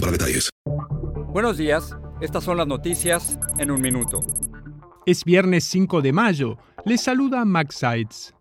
para detalles. Buenos días, estas son las noticias en un minuto. Es viernes 5 de mayo. Les saluda Max Sides.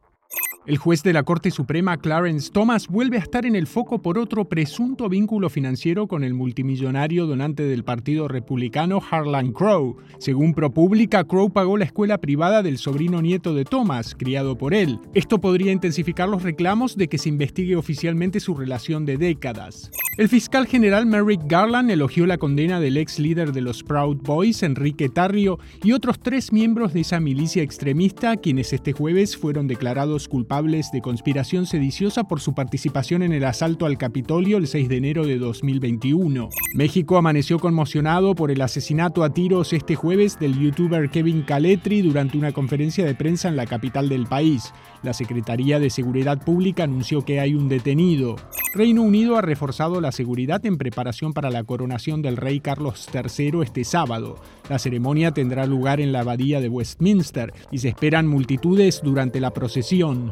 El juez de la Corte Suprema Clarence Thomas vuelve a estar en el foco por otro presunto vínculo financiero con el multimillonario donante del Partido Republicano Harlan Crow. Según ProPublica, Crow pagó la escuela privada del sobrino nieto de Thomas, criado por él. Esto podría intensificar los reclamos de que se investigue oficialmente su relación de décadas. El fiscal general Merrick Garland elogió la condena del ex líder de los Proud Boys, Enrique Tarrio, y otros tres miembros de esa milicia extremista, quienes este jueves fueron declarados culpables de conspiración sediciosa por su participación en el asalto al Capitolio el 6 de enero de 2021. México amaneció conmocionado por el asesinato a tiros este jueves del youtuber Kevin Caletri durante una conferencia de prensa en la capital del país. La Secretaría de Seguridad Pública anunció que hay un detenido. Reino Unido ha reforzado la seguridad en preparación para la coronación del rey Carlos III este sábado. La ceremonia tendrá lugar en la abadía de Westminster y se esperan multitudes durante la procesión.